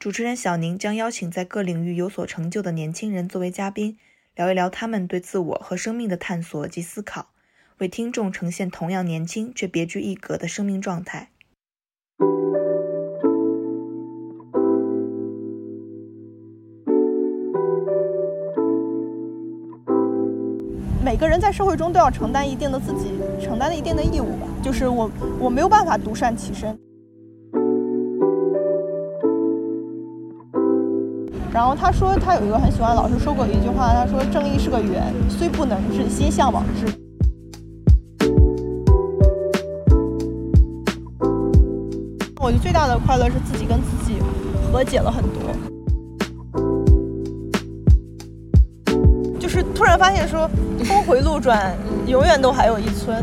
主持人小宁将邀请在各领域有所成就的年轻人作为嘉宾，聊一聊他们对自我和生命的探索及思考，为听众呈现同样年轻却别具一格的生命状态。每个人在社会中都要承担一定的自己承担的一定的义务吧，就是我我没有办法独善其身。然后他说他有一个很喜欢老师说过一句话，他说正义是个圆，虽不能至，心向往之。我觉得最大的快乐是自己跟自己和解了很多。就是突然发现说，峰回路转，永远都还有一村。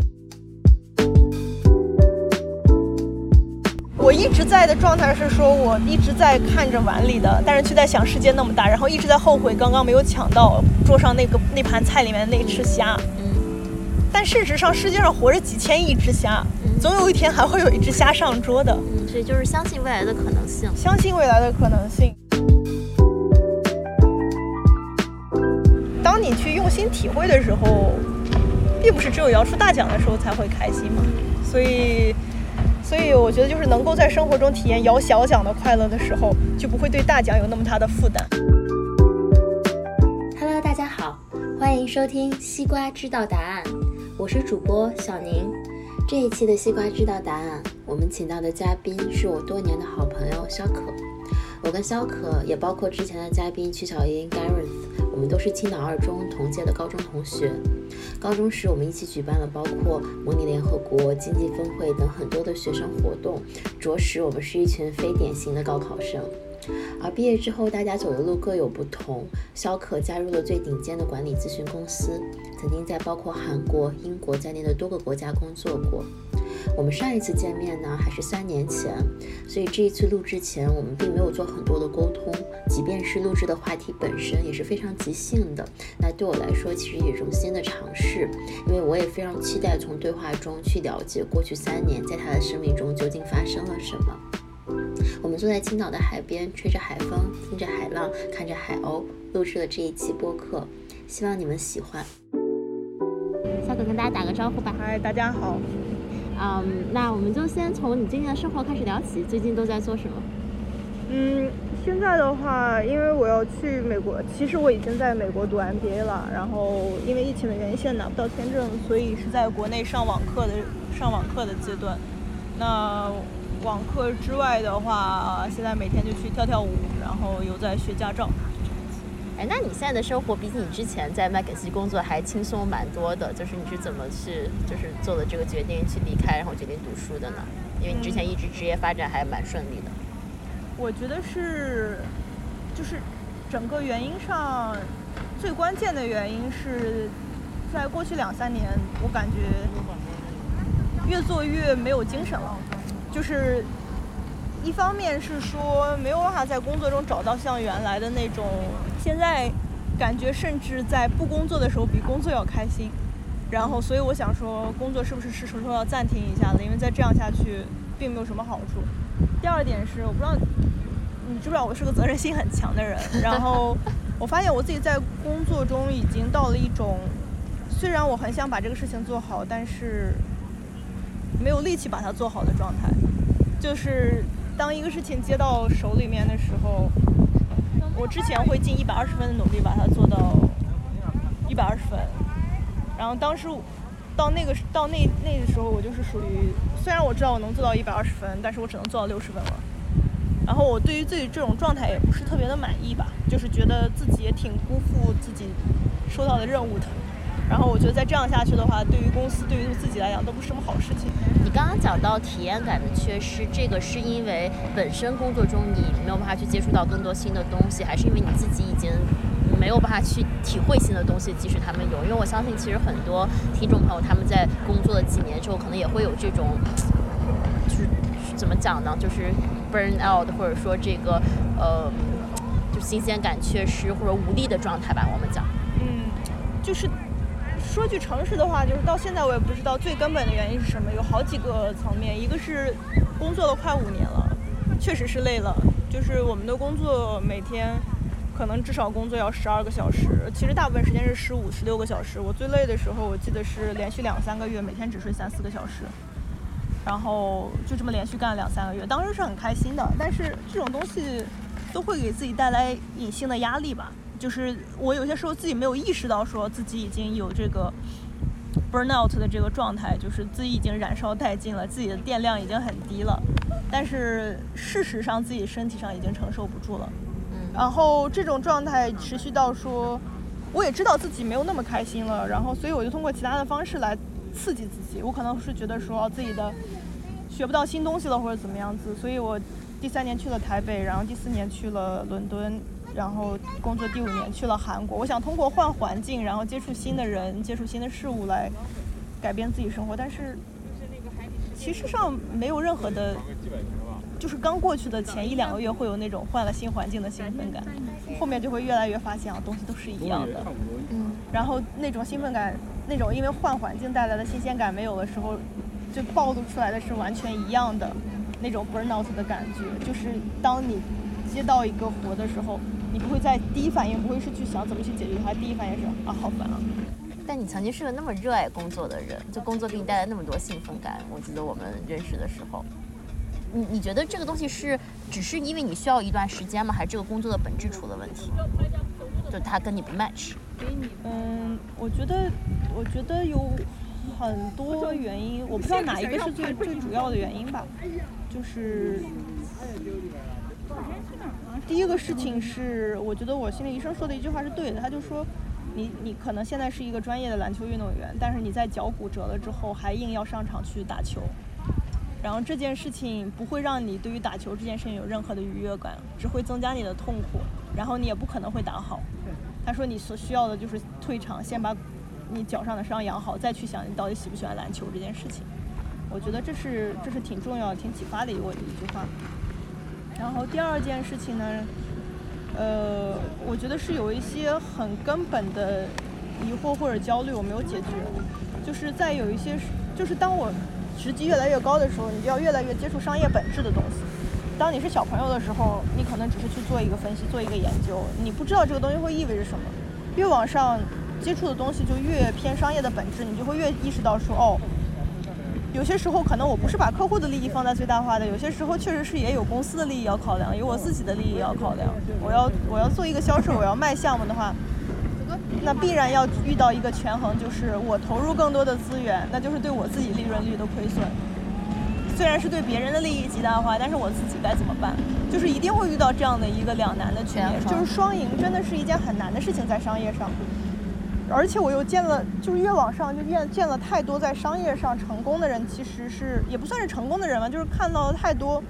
我一直在的状态是说，我一直在看着碗里的，但是却在想世界那么大，然后一直在后悔刚刚没有抢到桌上那个那盘菜里面的那只虾。嗯但事实上，世界上活着几千亿只虾，总有一天还会有一只虾上桌的。嗯，所以就是相信未来的可能性。相信未来的可能性。当你去用心体会的时候，并不是只有摇出大奖的时候才会开心嘛。所以，所以我觉得就是能够在生活中体验摇小奖的快乐的时候，就不会对大奖有那么大的负担。Hello，大家好，欢迎收听《西瓜知道答案》，我是主播小宁。这一期的《西瓜知道答案》，我们请到的嘉宾是我多年的好朋友肖可。我跟肖可，也包括之前的嘉宾曲小英 Gareth，我们都是青岛二中同届的高中同学。高中时，我们一起举办了包括模拟联合国、经济峰会等很多的学生活动，着实我们是一群非典型的高考生。而毕业之后，大家走的路各有不同。肖可加入了最顶尖的管理咨询公司，曾经在包括韩国、英国在内的多个国家工作过。我们上一次见面呢，还是三年前，所以这一次录制前，我们并没有做很多的沟通，即便是录制的话题本身也是非常即兴的。那对我来说，其实也是一种新的尝试，因为我也非常期待从对话中去了解过去三年在他的生命中究竟发生了什么。我们坐在青岛的海边，吹着海风，听着海浪，看着海鸥，录制了这一期播客，希望你们喜欢。小可跟大家打个招呼吧。嗨，大家好。嗯，那我们就先从你最近的生活开始聊起，最近都在做什么？嗯，现在的话，因为我要去美国，其实我已经在美国读 MBA 了，然后因为疫情的原因，现在拿不到签证，所以是在国内上网课的上网课的阶段。那网课之外的话，现在每天就去跳跳舞，然后又在学驾照。哎，那你现在的生活比你之前在麦肯锡工作还轻松蛮多的，就是你是怎么去就是做了这个决定去离开，然后决定读书的呢？因为你之前一直职业发展还蛮顺利的。我觉得是，就是整个原因上最关键的原因是在过去两三年，我感觉越做越没有精神了，就是。一方面是说没有办法在工作中找到像原来的那种，现在感觉甚至在不工作的时候比工作要开心，然后所以我想说工作是不是是时候要暂停一下了，因为再这样下去并没有什么好处。第二点是我不知道你知不知道我是个责任心很强的人，然后 我发现我自己在工作中已经到了一种，虽然我很想把这个事情做好，但是没有力气把它做好的状态，就是。当一个事情接到手里面的时候，我之前会尽一百二十分的努力把它做到一百二十分，然后当时到那个到那那个时候，我就是属于虽然我知道我能做到一百二十分，但是我只能做到六十分了。然后我对于自己这种状态也不是特别的满意吧，就是觉得自己也挺辜负自己收到的任务的。然后我觉得再这样下去的话，对于公司对于自己来讲都不是什么好事情。你刚刚讲到体验感的缺失，这个是因为本身工作中你没有办法去接触到更多新的东西，还是因为你自己已经没有办法去体会新的东西，即使他们有。因为我相信，其实很多听众朋友他们在工作了几年之后，可能也会有这种，就是怎么讲呢？就是 burn out，或者说这个呃，就新鲜感缺失或者无力的状态吧。我们讲，嗯，就是说句诚实的话，就是到现在我也不知道最根本的原因是什么，有好几个层面，一个是工作了快五年了，确实是累了，就是我们的工作每天。可能至少工作要十二个小时，其实大部分时间是十五、十六个小时。我最累的时候，我记得是连续两三个月，每天只睡三四个小时，然后就这么连续干了两三个月。当时是很开心的，但是这种东西都会给自己带来隐性的压力吧。就是我有些时候自己没有意识到，说自己已经有这个 burnout 的这个状态，就是自己已经燃烧殆尽了，自己的电量已经很低了，但是事实上自己身体上已经承受不住了。然后这种状态持续到说，我也知道自己没有那么开心了，然后所以我就通过其他的方式来刺激自己。我可能是觉得说自己的学不到新东西了或者怎么样子，所以我第三年去了台北，然后第四年去了伦敦，然后工作第五年去了韩国。我想通过换环境，然后接触新的人，接触新的事物来改变自己生活，但是其实上没有任何的。就是刚过去的前一两个月会有那种换了新环境的兴奋感，后面就会越来越发现啊，东西都是一样的。嗯。然后那种兴奋感，那种因为换环境带来的新鲜感没有的时候，就暴露出来的是完全一样的那种 burnout 的感觉。就是当你接到一个活的时候，你不会在第一反应不会是去想怎么去解决它，第一反应是啊好烦啊。但你曾经是个那么热爱工作的人，就工作给你带来那么多兴奋感。我记得我们认识的时候。你你觉得这个东西是只是因为你需要一段时间吗？还是这个工作的本质出了问题？就它跟你不 match？嗯，我觉得我觉得有很多原因，我不知道哪一个是最最主要的原因吧。就是第一个事情是，我觉得我心理医生说的一句话是对的，他就说你你可能现在是一个专业的篮球运动员，但是你在脚骨折了之后还硬要上场去打球。然后这件事情不会让你对于打球这件事情有任何的愉悦感，只会增加你的痛苦，然后你也不可能会打好。他说你所需要的就是退场，先把你脚上的伤养好，再去想你到底喜不喜欢篮球这件事情。我觉得这是这是挺重要、挺启发的一个一句话。然后第二件事情呢，呃，我觉得是有一些很根本的疑惑或者焦虑我没有解决，就是在有一些，就是当我。职级越来越高的时候，你就要越来越接触商业本质的东西。当你是小朋友的时候，你可能只是去做一个分析，做一个研究，你不知道这个东西会意味着什么。越往上接触的东西就越偏商业的本质，你就会越意识到说，哦，有些时候可能我不是把客户的利益放在最大化的，有些时候确实是也有公司的利益要考量，有我自己的利益要考量。我要我要做一个销售，我要卖项目的话。那必然要遇到一个权衡，就是我投入更多的资源，那就是对我自己利润率的亏损。虽然是对别人的利益极大化，但是我自己该怎么办？就是一定会遇到这样的一个两难的局面，就是双赢真的是一件很难的事情在商业上。而且我又见了，就是越往上就越见了太多在商业上成功的人，其实是也不算是成功的人吧，就是看到了太多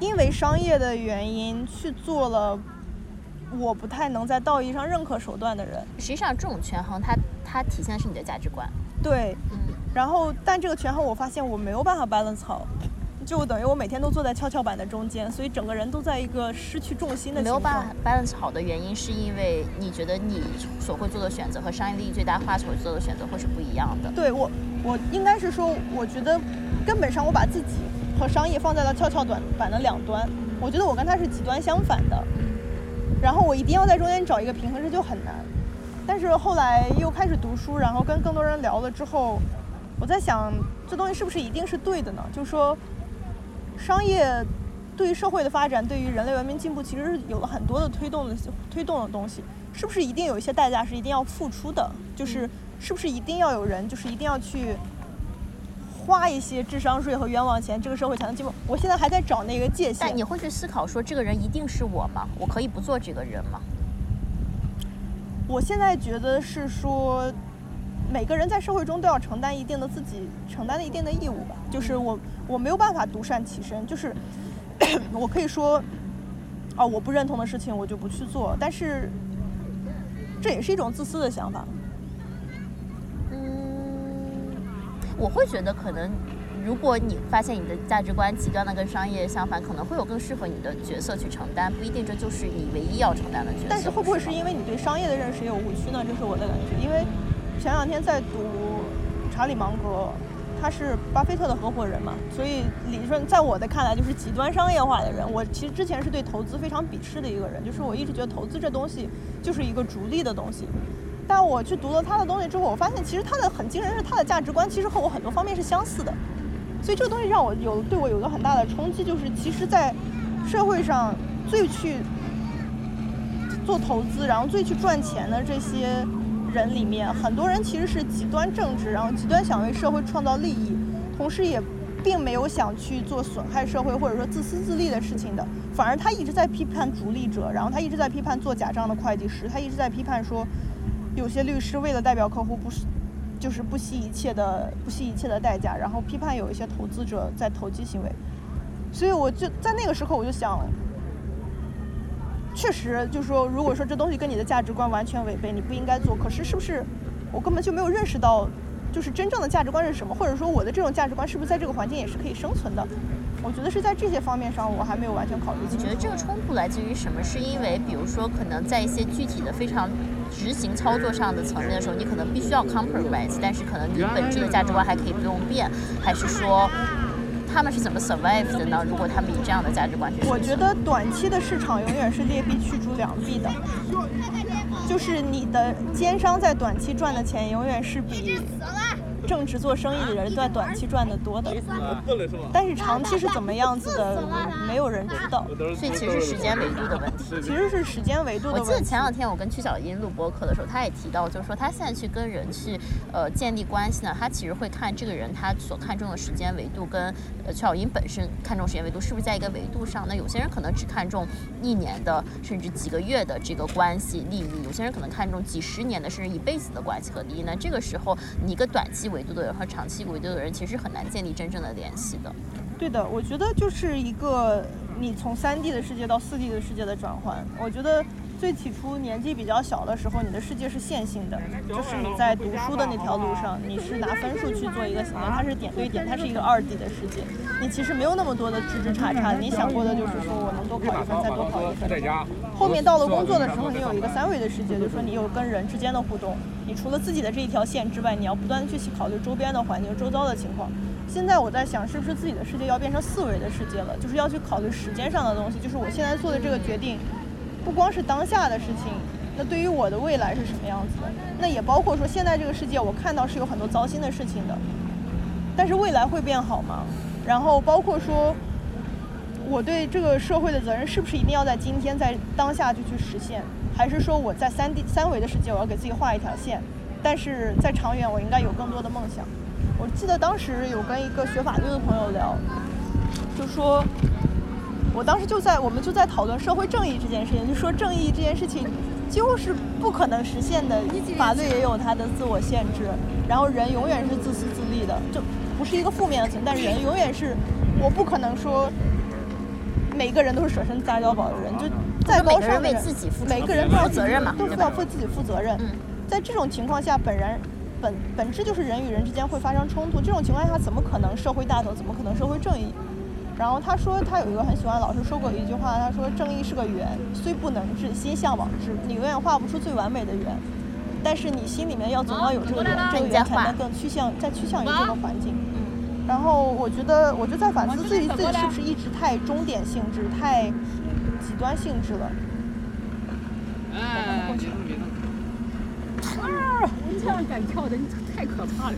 因为商业的原因去做了。我不太能在道义上认可手段的人。实际上，这种权衡，它它体现的是你的价值观。对，嗯。然后，但这个权衡，我发现我没有办法 balance 好，就等于我每天都坐在跷跷板的中间，所以整个人都在一个失去重心的没有办法 balance 好的原因，是因为你觉得你所会做的选择和商业利益最大化所做的选择会是不一样的。对我，我应该是说，我觉得根本上我把自己和商业放在了跷跷短板的两端，我觉得我跟他是极端相反的。然后我一定要在中间找一个平衡，这就很难。但是后来又开始读书，然后跟更多人聊了之后，我在想，这东西是不是一定是对的呢？就是说，商业对于社会的发展，对于人类文明进步，其实是有了很多的推动的推动的东西。是不是一定有一些代价是一定要付出的？就是是不是一定要有人，就是一定要去。花一些智商税和冤枉钱，这个社会才能进步。我现在还在找那个界限。但你会去思考说，这个人一定是我吗？我可以不做这个人吗？我现在觉得是说，每个人在社会中都要承担一定的自己承担的一定的义务吧。就是我我没有办法独善其身，就是 我可以说，哦，我不认同的事情我就不去做，但是这也是一种自私的想法。嗯，我会觉得可能。如果你发现你的价值观极端的跟商业相反，可能会有更适合你的角色去承担，不一定这就是你唯一要承担的角色。但是会不会是因为你对商业的认识也有误区呢？这是我的感觉。因为前两天在读查理芒格，他是巴菲特的合伙人嘛，所以理论在我的看来就是极端商业化的人。我其实之前是对投资非常鄙视的一个人，就是我一直觉得投资这东西就是一个逐利的东西。但我去读了他的东西之后，我发现其实他的很惊人是他的价值观其实和我很多方面是相似的。所以这个东西让我有对我有个很大的冲击，就是其实，在社会上最去做投资，然后最去赚钱的这些人里面，很多人其实是极端正直，然后极端想为社会创造利益，同时也并没有想去做损害社会或者说自私自利的事情的，反而他一直在批判逐利者，然后他一直在批判做假账的会计师，他一直在批判说有些律师为了代表客户不是。就是不惜一切的不惜一切的代价，然后批判有一些投资者在投机行为，所以我就在那个时候我就想，确实就是说，如果说这东西跟你的价值观完全违背，你不应该做。可是是不是我根本就没有认识到，就是真正的价值观是什么，或者说我的这种价值观是不是在这个环境也是可以生存的？我觉得是在这些方面上，我还没有完全考虑清楚。你觉得这个冲突来自于什么？是因为比如说可能在一些具体的非常。执行操作上的层面的时候，你可能必须要 compromise，但是可能你本质的价值观还可以不用变，还是说他们是怎么 survive 的呢？如果他们以这样的价值观去，我觉得短期的市场永远是劣币驱逐良币的，就是你的奸商在短期赚的钱永远是比。正直做生意的人在短期赚的多的，但是长期是怎么样子的，没有人知道。所以其实是时间维度的问题。其实是时间维度的问题。我记得前两天我跟曲小英录播课的时候，他也提到，就是说他现在去跟人去呃建立关系呢，他其实会看这个人他所看重的时间维度跟呃曲小英本身看重时间维度是不是在一个维度上。那有些人可能只看重一年的甚至几个月的这个关系利益，有些人可能看重几十年的甚至一辈子的关系和利益。那这个时候你一个短期。维度的人和长期维度的人其实很难建立真正的联系的。对的，我觉得就是一个你从三 D 的世界到四 D 的世界的转换。我觉得。最起初年纪比较小的时候，你的世界是线性的，就是你在读书的那条路上，你是拿分数去做一个行为，它是点对点，它是一个二 D 的世界，你其实没有那么多的枝枝叉叉，你想过的就是说我能多考一分，再多考一分。后面到了工作的时候，你有一个三维的世界，就是说你有跟人之间的互动，你除了自己的这一条线之外，你要不断的去考虑周边的环境、周遭的情况。现在我在想，是不是自己的世界要变成四维的世界了，就是要去考虑时间上的东西，就是我现在做的这个决定。不光是当下的事情，那对于我的未来是什么样子的？那也包括说现在这个世界，我看到是有很多糟心的事情的，但是未来会变好吗？然后包括说，我对这个社会的责任是不是一定要在今天在当下就去实现？还是说我在三 D 三维的世界，我要给自己画一条线，但是在长远我应该有更多的梦想？我记得当时有跟一个学法律的朋友聊，就说。我当时就在，我们就在讨论社会正义这件事情，就说正义这件事情几乎是不可能实现的，法律也有它的自我限制，然后人永远是自私自利的，就不是一个负面的词，但人永远是，我不可能说每个人都是舍身撒娇宝的人，就再高尚的人，每个人都要责任嘛，都是要为自己负责任。在这种情况下，本人本本质就是人与人之间会发生冲突，这种情况下怎么可能社会大同？怎么可能社会正义？然后他说，他有一个很喜欢老师说过一句话，他说：“正义是个圆，虽不能至，心向往之。你永远画不出最完美的圆，但是你心里面要总要有这个圆，这个圆才能更趋向，再趋向于这个环境。”然后我觉得，我就在反思自己自己是不是一直太终点性质、太极端性质了。哎，啊！你这样敢跳的，你太可怕了。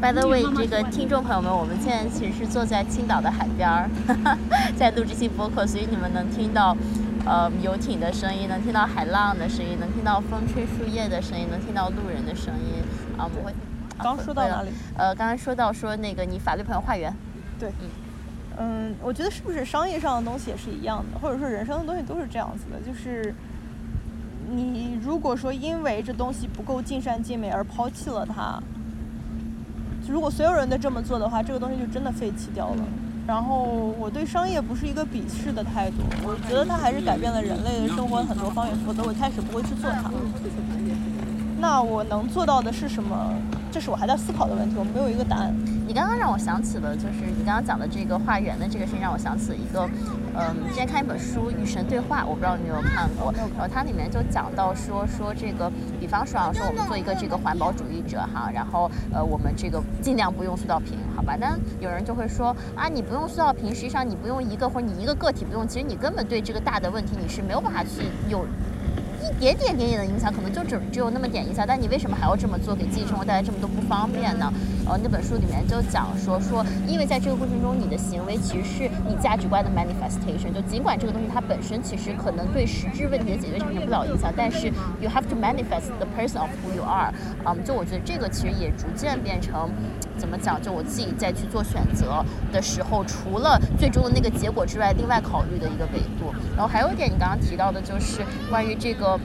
By the way，这个听众朋友们，我们现在其实是坐在青岛的海边儿，在录这期播客，所以你们能听到，呃，游艇的声音，能听到海浪的声音，能听到风吹树叶的声音，能听到路人的声音。啊，我。刚说到哪里？呃，刚才说到说那个你法律朋友化缘。对。嗯。嗯，我觉得是不是商业上的东西也是一样的，或者说人生的东西都是这样子的，就是你如果说因为这东西不够尽善尽美而抛弃了它。如果所有人都这么做的话，这个东西就真的废弃掉了。然后我对商业不是一个鄙视的态度，我觉得它还是改变了人类的生活很多方面，否则我一开始不会去做它。那我能做到的是什么？这是我还在思考的问题，我没有一个答案。你刚刚让我想起了，就是你刚刚讲的这个画圆的这个事情，让我想起了一个，嗯，之前看一本书《与神对话》，我不知道你有没有看过。然后它里面就讲到说说这个，比方说啊，说我们做一个这个环保主义者哈，然后呃，我们这个尽量不用塑料瓶，好吧？但有人就会说啊，你不用塑料瓶，实际上你不用一个或者你一个个体不用，其实你根本对这个大的问题你是没有办法去有。点点点点的影响，可能就只只有那么点影响，但你为什么还要这么做，给自己生活带来这么多不方便呢？呃，那本书里面就讲说说，因为在这个过程中，你的行为其实是你价值观的 manifestation。就尽管这个东西它本身其实可能对实质问题的解决产生不了影响，但是 you have to manifest the person of who you are。嗯，就我觉得这个其实也逐渐变成。怎么讲？就我自己在去做选择的时候，除了最终的那个结果之外，另外考虑的一个维度。然后还有一点，你刚刚提到的就是关于这个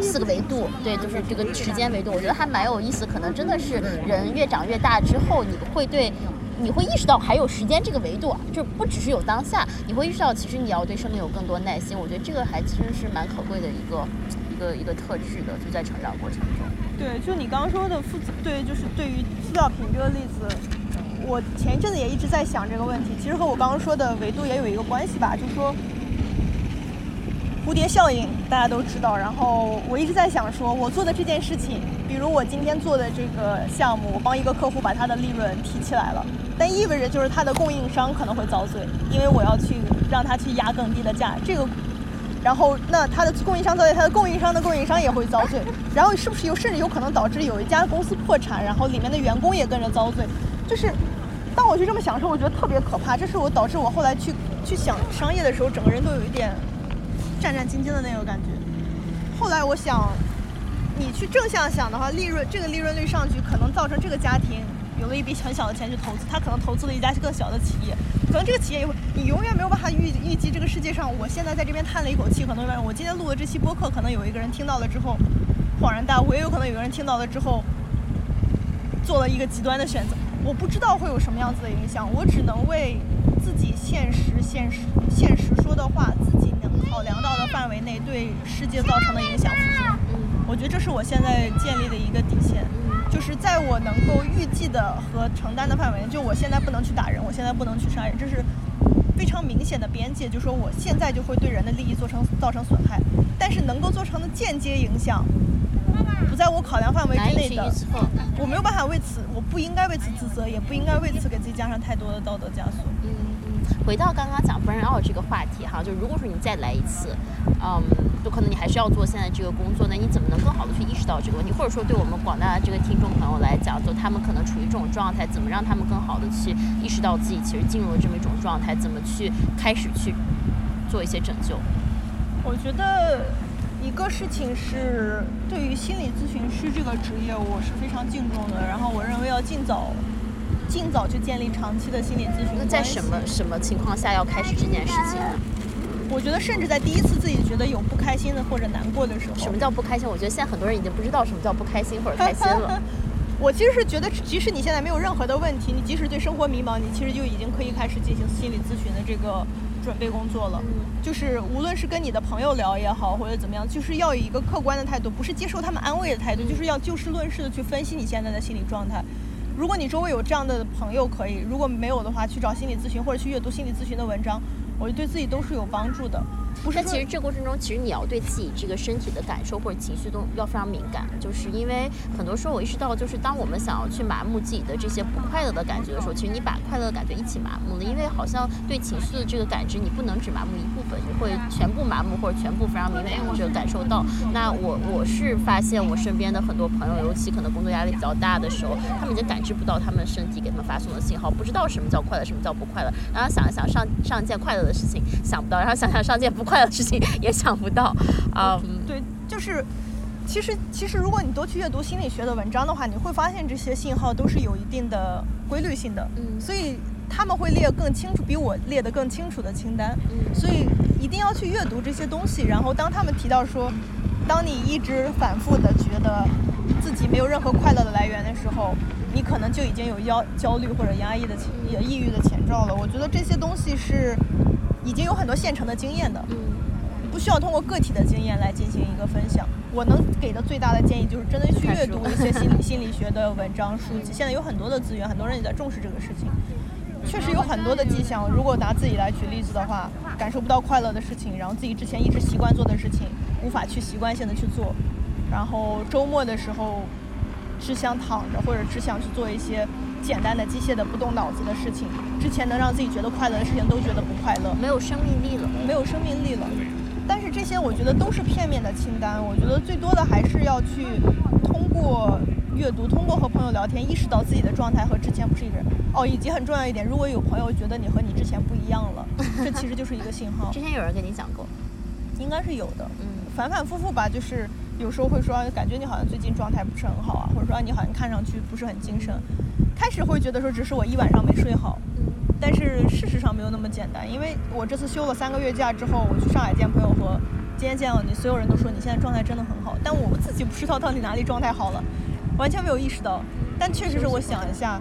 四个维度，对，就是这个时间维度，我觉得还蛮有意思。可能真的是人越长越大之后，你会对，你会意识到还有时间这个维度，就不只是有当下，你会意识到其实你要对生命有更多耐心。我觉得这个还其实是蛮可贵的一个一个一个特质的，就在成长过程中。对，就你刚刚说的负，对，就是对于塑料瓶这个例子，我前一阵子也一直在想这个问题。其实和我刚刚说的维度也有一个关系吧，就是说蝴蝶效应，大家都知道。然后我一直在想，说我做的这件事情，比如我今天做的这个项目，我帮一个客户把他的利润提起来了，但意味着就是他的供应商可能会遭罪，因为我要去让他去压更低的价，这个。然后，那他的供应商遭罪，他的供应商的供应商也会遭罪。然后，是不是有甚至有可能导致有一家公司破产，然后里面的员工也跟着遭罪？就是，当我去这么想的时候，我觉得特别可怕。这是我导致我后来去去想商业的时候，整个人都有一点战战兢兢的那个感觉。后来我想，你去正向想的话，利润这个利润率上去，可能造成这个家庭。有了一笔很小的钱去投资，他可能投资了一家更小的企业，可能这个企业也会，你永远没有办法预预计这个世界上，我现在在这边叹了一口气，可能我今天录的这期播客，可能有一个人听到了之后恍然大悟，也有可能有个人听到了之后做了一个极端的选择，我不知道会有什么样子的影响，我只能为自己现实、现实、现实说的话，自己能考量到的范围内对世界造成的影响负责。我觉得这是我现在建立的一个底线。就是在我能够预计的和承担的范围内，就我现在不能去打人，我现在不能去杀人，这是非常明显的边界。就说我现在就会对人的利益做成造成损害，但是能够做成的间接影响，不在我考量范围之内的，我没有办法为此，我不应该为此自责，也不应该为此给自己加上太多的道德枷锁。回到刚刚讲 burnout 这个话题哈，就如果说你再来一次，嗯，就可能你还是要做现在这个工作，那你怎么能更好的去意识到这个问题？或者说对我们广大的这个听众朋友来讲，就他们可能处于这种状态，怎么让他们更好的去意识到自己其实进入了这么一种状态？怎么去开始去做一些拯救？我觉得一个事情是对于心理咨询师这个职业，我是非常敬重的，然后我认为要尽早。尽早去建立长期的心理咨询。那在什么什么情况下要开始这件事情？我觉得，甚至在第一次自己觉得有不开心的或者难过的时候。什么叫不开心？我觉得现在很多人已经不知道什么叫不开心或者开心了。我其实是觉得，即使你现在没有任何的问题，你即使对生活迷茫，你其实就已经可以开始进行心理咨询的这个准备工作了。就是无论是跟你的朋友聊也好，或者怎么样，就是要以一个客观的态度，不是接受他们安慰的态度，就是要就事论事的去分析你现在的心理状态。如果你周围有这样的朋友，可以；如果没有的话，去找心理咨询或者去阅读心理咨询的文章，我觉得对自己都是有帮助的。但其实这过程中，其实你要对自己这个身体的感受或者情绪都要非常敏感，就是因为很多时候我意识到，就是当我们想要去麻木自己的这些不快乐的感觉的时候，其实你把快乐的感觉一起麻木了，因为好像对情绪的这个感知，你不能只麻木一部分，你会全部麻木或者全部非常敏感的这个感受到。那我我是发现我身边的很多朋友，尤其可能工作压力比较大的时候，他们已经感知不到他们身体给他们发送的信号，不知道什么叫快乐，什么叫不快乐。然后想一想上上一件快乐的事情想不到，然后想想上件不。快乐事情也想不到，啊，对，就是，其实其实如果你多去阅读心理学的文章的话，你会发现这些信号都是有一定的规律性的，嗯，所以他们会列更清楚，比我列的更清楚的清单，嗯，所以一定要去阅读这些东西，然后当他们提到说，当你一直反复的觉得自己没有任何快乐的来源的时候。你可能就已经有焦焦虑或者压抑的前也抑郁的前兆了。我觉得这些东西是已经有很多现成的经验的，嗯不需要通过个体的经验来进行一个分享。我能给的最大的建议就是真的去阅读一些心理 心理学的文章书籍。现在有很多的资源，很多人也在重视这个事情。确实有很多的迹象，如果拿自己来举例子的话，感受不到快乐的事情，然后自己之前一直习惯做的事情，无法去习惯性的去做，然后周末的时候只想躺着或者只想去做一些简单的机械的不动脑子的事情，之前能让自己觉得快乐的事情都觉得不快乐，没有生命力了。没有生命力了。但是这些我觉得都是片面的清单，我觉得最多的还是要去通过阅读，通过和朋友聊天，意识到自己的状态和之前不是一个人。哦，以及很重要一点，如果有朋友觉得你和你之前不一样了，这其实就是一个信号 之，前有人跟你讲过，应该是有的。嗯反反复复吧，就是有时候会说，感觉你好像最近状态不是很好啊，或者说你好像看上去不是很精神。开始会觉得说只是我一晚上没睡好，嗯但是事实上没有那么简单，因为我这次休了三个月假之后，我去上海见朋友和今天见到你，所有人都说你现在状态真的很好，但我自己不知道到底哪里状态好了，完全没有意识到。但确实是我想一下，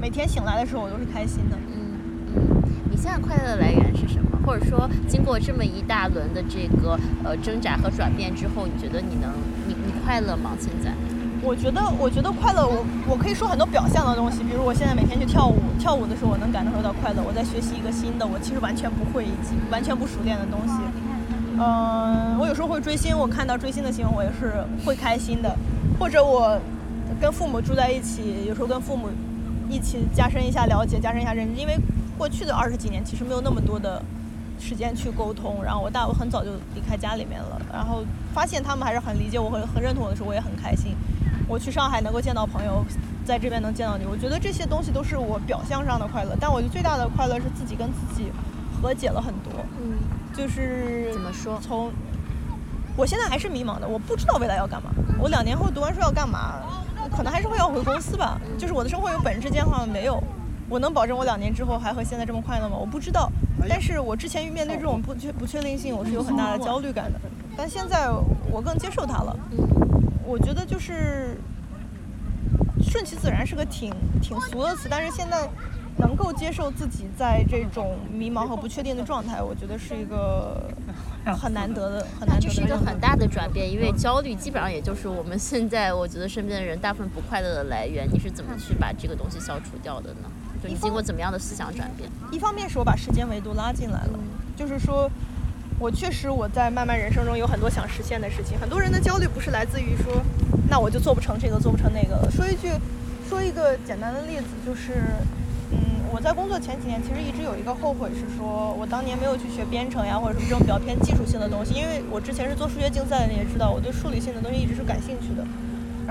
每天醒来的时候我都是开心的。你现在快乐的来源是什么？或者说，经过这么一大轮的这个呃挣扎和转变之后，你觉得你能你你快乐吗？现在？我觉得，我觉得快乐，我我可以说很多表象的东西，比如我现在每天去跳舞，跳舞的时候我能感受到快乐。我在学习一个新的，我其实完全不会以及完全不熟练的东西。嗯、我有时候会追星，我看到追星的新闻，我也是会开心的。或者我跟父母住在一起，有时候跟父母一起加深一下了解，加深一下认知，因为过去的二十几年其实没有那么多的时间去沟通。然后我大我很早就离开家里面了，然后发现他们还是很理解我很很认同我的时候，我也很开心。我去上海能够见到朋友，在这边能见到你，我觉得这些东西都是我表象上的快乐。但我觉得最大的快乐是自己跟自己和解了很多，嗯，就是怎么说从我现在还是迷茫的，我不知道未来要干嘛。我两年后读完书要干嘛？可能还是会要回公司吧。就是我的生活有本质变化吗？没有。我能保证我两年之后还和现在这么快乐吗？我不知道。但是我之前面对这种不确不确定性，我是有很大的焦虑感的。但现在我更接受它了。我觉得就是顺其自然是个挺挺俗的词，但是现在能够接受自己在这种迷茫和不确定的状态，我觉得是一个 很难得的、很那难得的。这是一个很大的转变，因为焦虑基本上也就是我们现在我觉得身边的人大部分不快乐的来源。你是怎么去把这个东西消除掉的呢？就你经过怎么样的思想转变？一方面是我把时间维度拉进来了，就是说，我确实我在漫漫人生中有很多想实现的事情。很多人的焦虑不是来自于说，那我就做不成这个，做不成那个了。说一句，说一个简单的例子，就是，嗯，我在工作前几年其实一直有一个后悔，是说我当年没有去学编程呀，或者什么这种比较偏技术性的东西，因为我之前是做数学竞赛的，你也知道，我对数理性的东西一直是感兴趣的。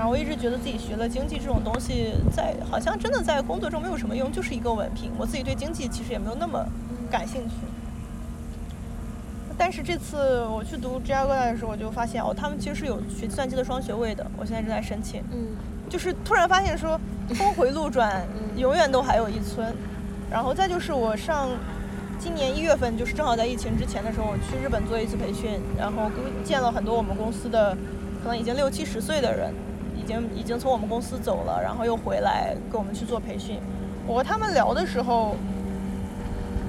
然后我一直觉得自己学了经济这种东西，在好像真的在工作中没有什么用，就是一个文凭。我自己对经济其实也没有那么感兴趣。但是这次我去读芝加哥大学的时候，我就发现哦，他们其实是有学计算机的双学位的。我现在正在申请，嗯就是突然发现说，峰回路转，永远都还有一村。然后再就是我上今年一月份，就是正好在疫情之前的时候，我去日本做一次培训，然后跟见了很多我们公司的可能已经六七十岁的人，已经已经从我们公司走了，然后又回来跟我们去做培训。我和他们聊的时候，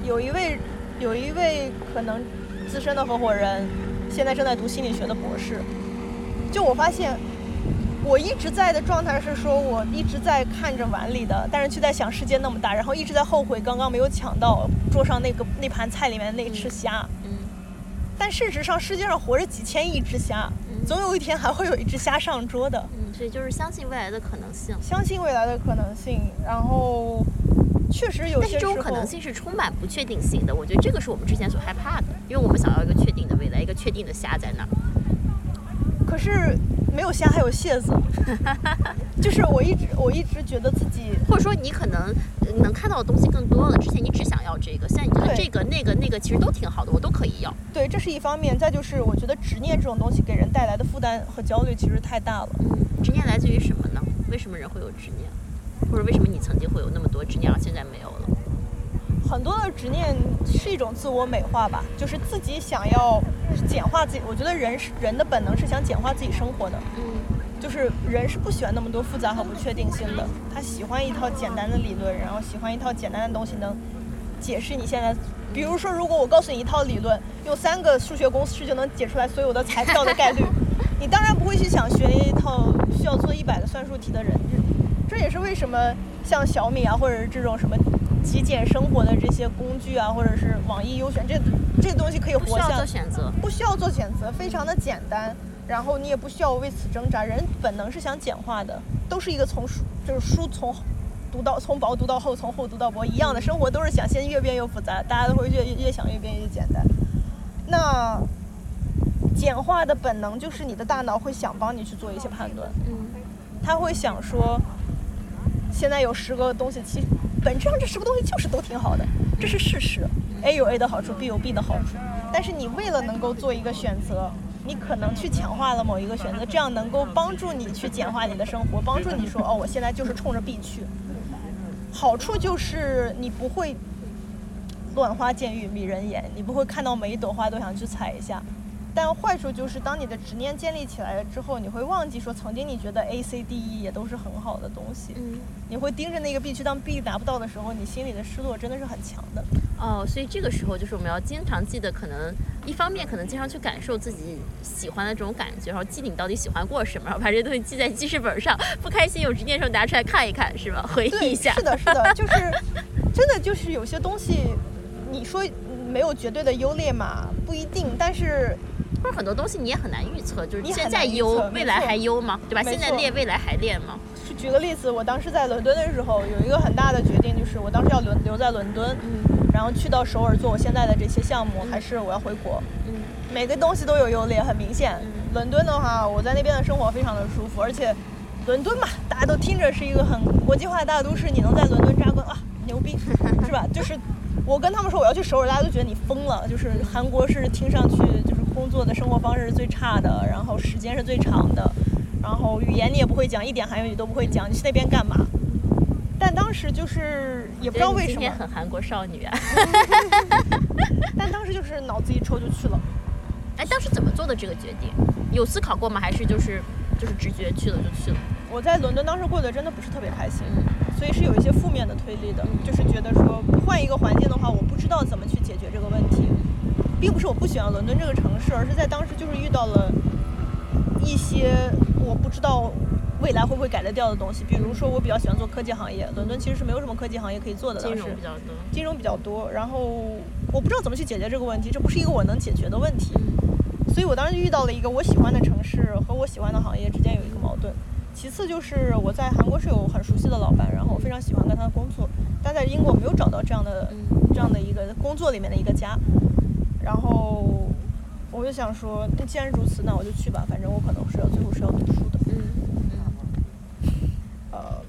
有一位有一位可能资深的合伙人，现在正在读心理学的博士。就我发现，我一直在的状态是说，我一直在看着碗里的，但是却在想世界那么大，然后一直在后悔刚刚没有抢到桌上那个那盘菜里面的那一只虾。嗯但事实上，世界上活着几千亿只虾，总有一天还会有一只虾上桌的。嗯，所以就是相信未来的可能性。相信未来的可能性，然后确实有但是这种可能性是充满不确定性的，我觉得这个是我们之前所害怕的，因为我们想要一个确定的未来，一个确定的虾在那儿。可是没有虾还有蟹子，就是我一直我一直觉得自己或者说你可能呃能看到的东西更多了，之前你只想要这个，现在你觉得这个、那个、那个其实都挺好的，我都可以要。对，这是一方面。再就是我觉得执念这种东西给人带来的负担和焦虑其实太大了。嗯，执念来自于什么呢？为什么人会有执念？或者为什么你曾经会有那么多执念，而现在没有了？很多的执念是一种自我美化吧，就是自己想要简化自己。我觉得人是人的本能是想简化自己生活的。嗯就是人是不喜欢那么多复杂和不确定性的，他喜欢一套简单的理论，然后喜欢一套简单的东西能解释你现在。比如说，如果我告诉你一套理论，用三个数学公式就能解出来所有的彩票的概率，你当然不会去想学一套需要做一百个算术题的人。这也是为什么像小米啊，或者是这种什么极简生活的这些工具啊，或者是网易优选这这东西可以活下，不需要做选择，不需要做选择，非常的简单。然后你也不需要为此挣扎，人本能是想简化的，都是一个从书就是书从读到从薄读到厚，从厚读到薄一样的生活，都是想先越变越复杂，大家都会越越想越变越简单。那简化的本能就是你的大脑会想帮你去做一些判断，嗯，他会想说，现在有十个东西，其实本质上这十个东西就是都挺好的，这是事实。A 有 A 的好处，B 有 B 的好处，但是你为了能够做一个选择。你可能去强化了某一个选择，这样能够帮助你去简化你的生活，帮助你说哦，我现在就是冲着 B 去。好处就是你不会乱花渐欲迷人眼，你不会看到每一朵花都想去采一下。但坏处就是，当你的执念建立起来了之后，你会忘记说曾经你觉得 A、C、D、E 也都是很好的东西。嗯，你会盯着那个 B 去，当 B 达不到的时候，你心里的失落真的是很强的。哦，所以这个时候就是我们要经常记得，可能一方面可能经常去感受自己喜欢的这种感觉，然后记你到底喜欢过什么，然后把这些东西记在记事本上，不开心有执念的时候拿出来看一看，是吧？回忆一下。是的，是的，就是真的就是有些东西，你说没有绝对的优劣嘛，不一定，但是。或者很多东西你也很难预测，就是现在优，未来还优吗？对吧？现在练，未来还练吗？举个例子，我当时在伦敦的时候，有一个很大的决定，就是我当时要留留在伦敦，嗯，然后去到首尔做我现在的这些项目，还是我要回国？嗯，每个东西都有优劣，很明显。伦敦的话，我在那边的生活非常的舒服，而且伦敦嘛，大家都听着是一个很国际化的大都市，你能在伦敦扎根啊，牛逼，是吧？就是我跟他们说我要去首尔，大家都觉得你疯了。就是韩国是听上去就是。工作的生活方式是最差的，然后时间是最长的，然后语言你也不会讲，一点韩语都不会讲，你去那边干嘛？但当时就是也不知道为什么，很韩国少女啊。但当时就是脑子一抽就去了。哎，当时怎么做的这个决定？有思考过吗？还是就是就是直觉去了就去了？我在伦敦当时过得真的不是特别开心，所以是有一些负面的推力的，就是觉得说换一个环境的话，我不知道怎么去解决这个问题。并不是我不喜欢伦敦这个城市，而是在当时就是遇到了一些我不知道未来会不会改得掉的东西。比如说，我比较喜欢做科技行业，伦敦其实是没有什么科技行业可以做的。金融比较多。金融比较多，然后我不知道怎么去解决这个问题，这不是一个我能解决的问题。所以我当时遇到了一个我喜欢的城市和我喜欢的行业之间有一个矛盾。其次就是我在韩国是有很熟悉的老板，然后我非常喜欢跟他工作，但在英国没有找到这样的这样的一个工作里面的一个家。然后我就想说，那既然如此，那我就去吧。反正我可能是要最后是要读书的。嗯嗯。呃，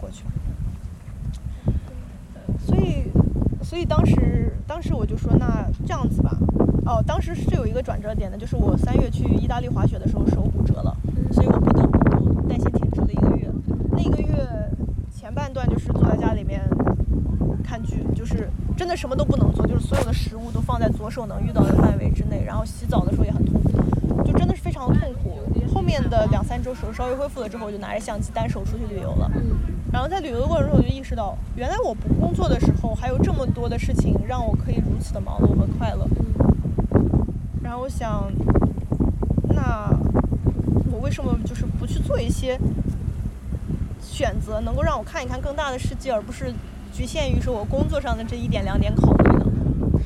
过去。所以，所以当时，当时我就说，那这样子吧。哦，当时是有一个转折点的，就是我三月去意大利滑雪的时候手骨折了，所以我不得不带薪停职了一个月。那一个月前半段就是坐在家里面看剧，就是。真的什么都不能做，就是所有的食物都放在左手能遇到的范围之内，然后洗澡的时候也很痛苦，就真的是非常的痛苦。后面的两三周手稍微恢复了之后，我就拿着相机单手出去旅游了。然后在旅游的过程中，我就意识到，原来我不工作的时候还有这么多的事情让我可以如此的忙碌和快乐。然后我想，那我为什么就是不去做一些选择，能够让我看一看更大的世界，而不是？局限于说我工作上的这一点两点考虑的，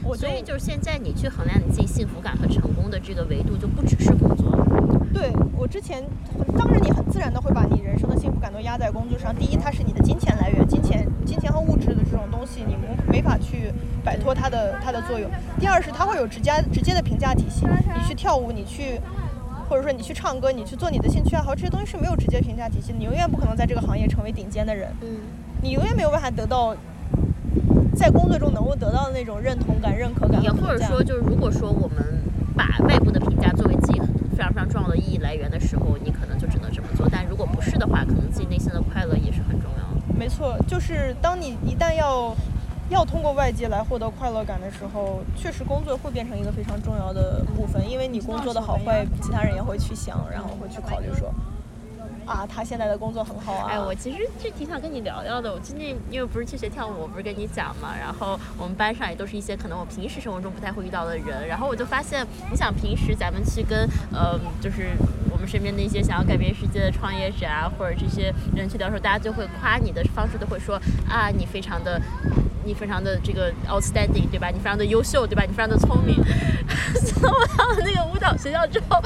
我所以就是现在你去衡量你自己幸福感和成功的这个维度就不只是工作。对我之前，当然你很自然的会把你人生的幸福感都压在工作上。第一，它是你的金钱来源，金钱、金钱和物质的这种东西，你没没法去摆脱它的它的作用。第二是它会有直接直接的评价体系。你去跳舞，你去，或者说你去唱歌，你去做你的兴趣爱好，这些东西是没有直接评价体系的。你永远不可能在这个行业成为顶尖的人。嗯。你永远没有办法得到在工作中能够得到的那种认同感、认可感。也或者说，就是如果说我们把外部的评价作为自己非常非常重要的意义来源的时候，你可能就只能这么做。但如果不是的话，可能自己内心的快乐也是很重要的。没错，就是当你一旦要要通过外界来获得快乐感的时候，确实工作会变成一个非常重要的部分，因为你工作的好坏，其他人也会去想，然后会去考虑说。啊，他现在的工作很好啊。哎，我其实就挺想跟你聊聊的。我最近因为不是去学跳舞，我不是跟你讲嘛，然后我们班上也都是一些可能我平时生活中不太会遇到的人，然后我就发现，你想平时咱们去跟呃，就是我们身边的一些想要改变世界的创业者啊，或者这些人去聊的时候，大家就会夸你的方式都会说啊，你非常的。你非常的这个 outstanding，对吧？你非常的优秀，对吧？你非常的聪明。从我到了那个舞蹈学校之后，